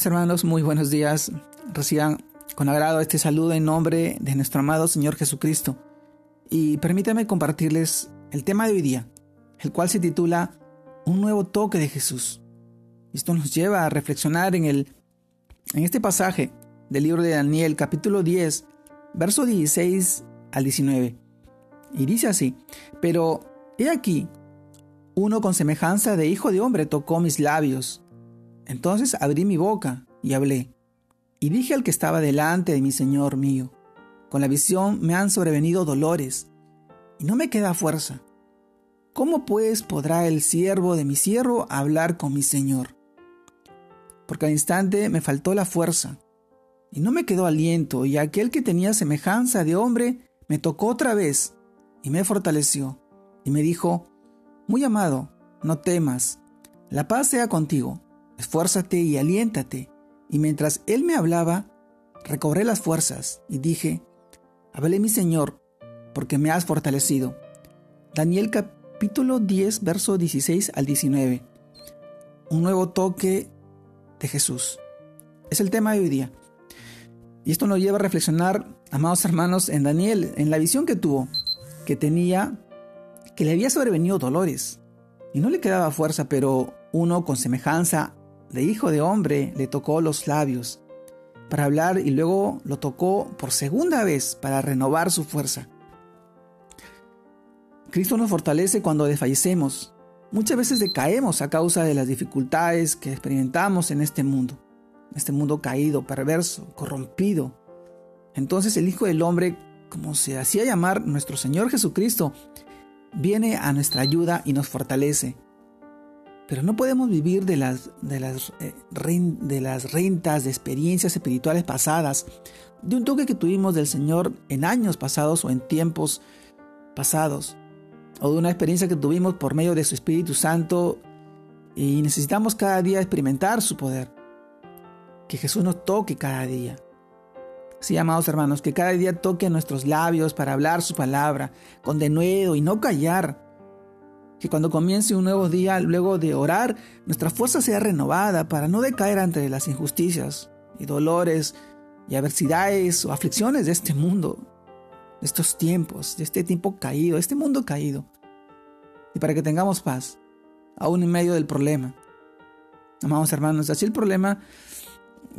hermanos, muy buenos días. Reciban con agrado este saludo en nombre de nuestro amado Señor Jesucristo. Y permítanme compartirles el tema de hoy día, el cual se titula Un nuevo toque de Jesús. Esto nos lleva a reflexionar en, el, en este pasaje del libro de Daniel, capítulo 10, verso 16 al 19. Y dice así, pero he aquí, uno con semejanza de hijo de hombre tocó mis labios entonces abrí mi boca y hablé, y dije al que estaba delante de mi Señor mío, con la visión me han sobrevenido dolores, y no me queda fuerza. ¿Cómo pues podrá el siervo de mi siervo hablar con mi Señor? Porque al instante me faltó la fuerza, y no me quedó aliento, y aquel que tenía semejanza de hombre me tocó otra vez, y me fortaleció, y me dijo, Muy amado, no temas, la paz sea contigo esfuérzate y aliéntate. Y mientras él me hablaba, recobré las fuerzas y dije, Hablé mi Señor, porque me has fortalecido. Daniel capítulo 10, verso 16 al 19. Un nuevo toque de Jesús. Es el tema de hoy día. Y esto nos lleva a reflexionar, amados hermanos, en Daniel, en la visión que tuvo, que tenía, que le había sobrevenido dolores. Y no le quedaba fuerza, pero uno con semejanza de hijo de hombre le tocó los labios para hablar y luego lo tocó por segunda vez para renovar su fuerza. Cristo nos fortalece cuando desfallecemos. Muchas veces decaemos a causa de las dificultades que experimentamos en este mundo, este mundo caído, perverso, corrompido. Entonces el Hijo del Hombre, como se hacía llamar nuestro Señor Jesucristo, viene a nuestra ayuda y nos fortalece. Pero no podemos vivir de las, eh, de las rentas de experiencias espirituales pasadas, de un toque que tuvimos del Señor en años pasados o en tiempos pasados, o de una experiencia que tuvimos por medio de su Espíritu Santo y necesitamos cada día experimentar su poder. Que Jesús nos toque cada día. Sí, amados hermanos, que cada día toque nuestros labios para hablar su palabra con denuedo y no callar que cuando comience un nuevo día, luego de orar, nuestra fuerza sea renovada para no decaer ante las injusticias y dolores y adversidades o aflicciones de este mundo, de estos tiempos, de este tiempo caído, este mundo caído. Y para que tengamos paz, aún en medio del problema. Amados hermanos, así el problema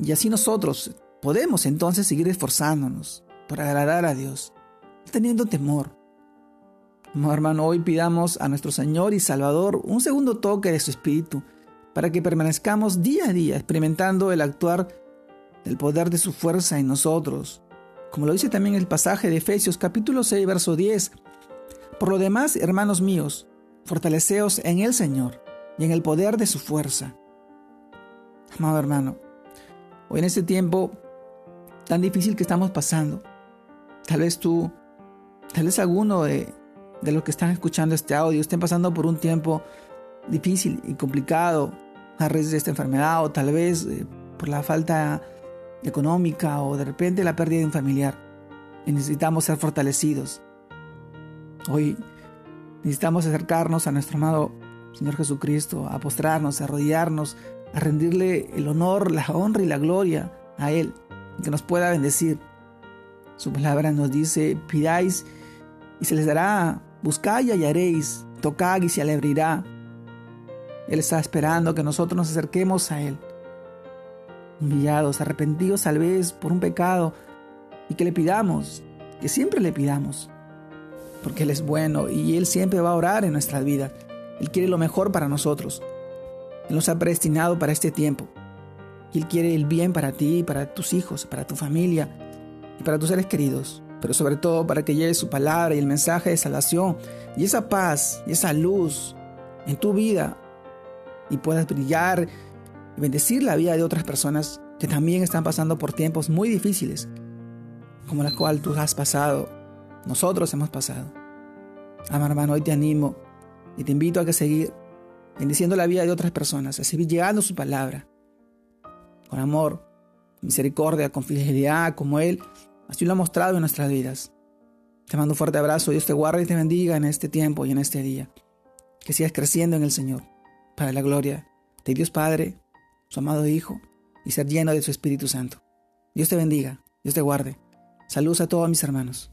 y así nosotros podemos entonces seguir esforzándonos por agradar a Dios, teniendo temor, hermano, hoy pidamos a nuestro Señor y Salvador un segundo toque de su Espíritu para que permanezcamos día a día experimentando el actuar del poder de su fuerza en nosotros. Como lo dice también el pasaje de Efesios capítulo 6, verso 10. Por lo demás, hermanos míos, fortaleceos en el Señor y en el poder de su fuerza. Amado hermano, hoy en este tiempo tan difícil que estamos pasando, tal vez tú, tal vez alguno de, de los que están escuchando este audio estén pasando por un tiempo difícil y complicado a raíz de esta enfermedad o tal vez eh, por la falta económica o de repente la pérdida de un familiar. Y necesitamos ser fortalecidos. Hoy necesitamos acercarnos a nuestro amado Señor Jesucristo, a postrarnos, a arrodillarnos, a rendirle el honor, la honra y la gloria a Él, que nos pueda bendecir. Su palabra nos dice, pidáis y se les dará, buscad y hallaréis, tocad y se le abrirá. Él está esperando que nosotros nos acerquemos a Él, humillados, arrepentidos tal vez por un pecado, y que le pidamos, que siempre le pidamos, porque Él es bueno y Él siempre va a orar en nuestra vida. Él quiere lo mejor para nosotros. Él nos ha predestinado para este tiempo. Él quiere el bien para ti, para tus hijos, para tu familia y para tus seres queridos pero sobre todo para que lleve su palabra y el mensaje de salvación y esa paz y esa luz en tu vida y puedas brillar y bendecir la vida de otras personas que también están pasando por tiempos muy difíciles, como la cual tú has pasado, nosotros hemos pasado. Amar hermano, hoy te animo y te invito a que seguir bendiciendo la vida de otras personas, a seguir llegando su palabra, con amor, misericordia, con fidelidad, como Él Así lo ha mostrado en nuestras vidas. Te mando un fuerte abrazo. Dios te guarde y te bendiga en este tiempo y en este día. Que sigas creciendo en el Señor, para la gloria de Dios Padre, su amado Hijo y ser lleno de su Espíritu Santo. Dios te bendiga, Dios te guarde. Saludos a todos mis hermanos.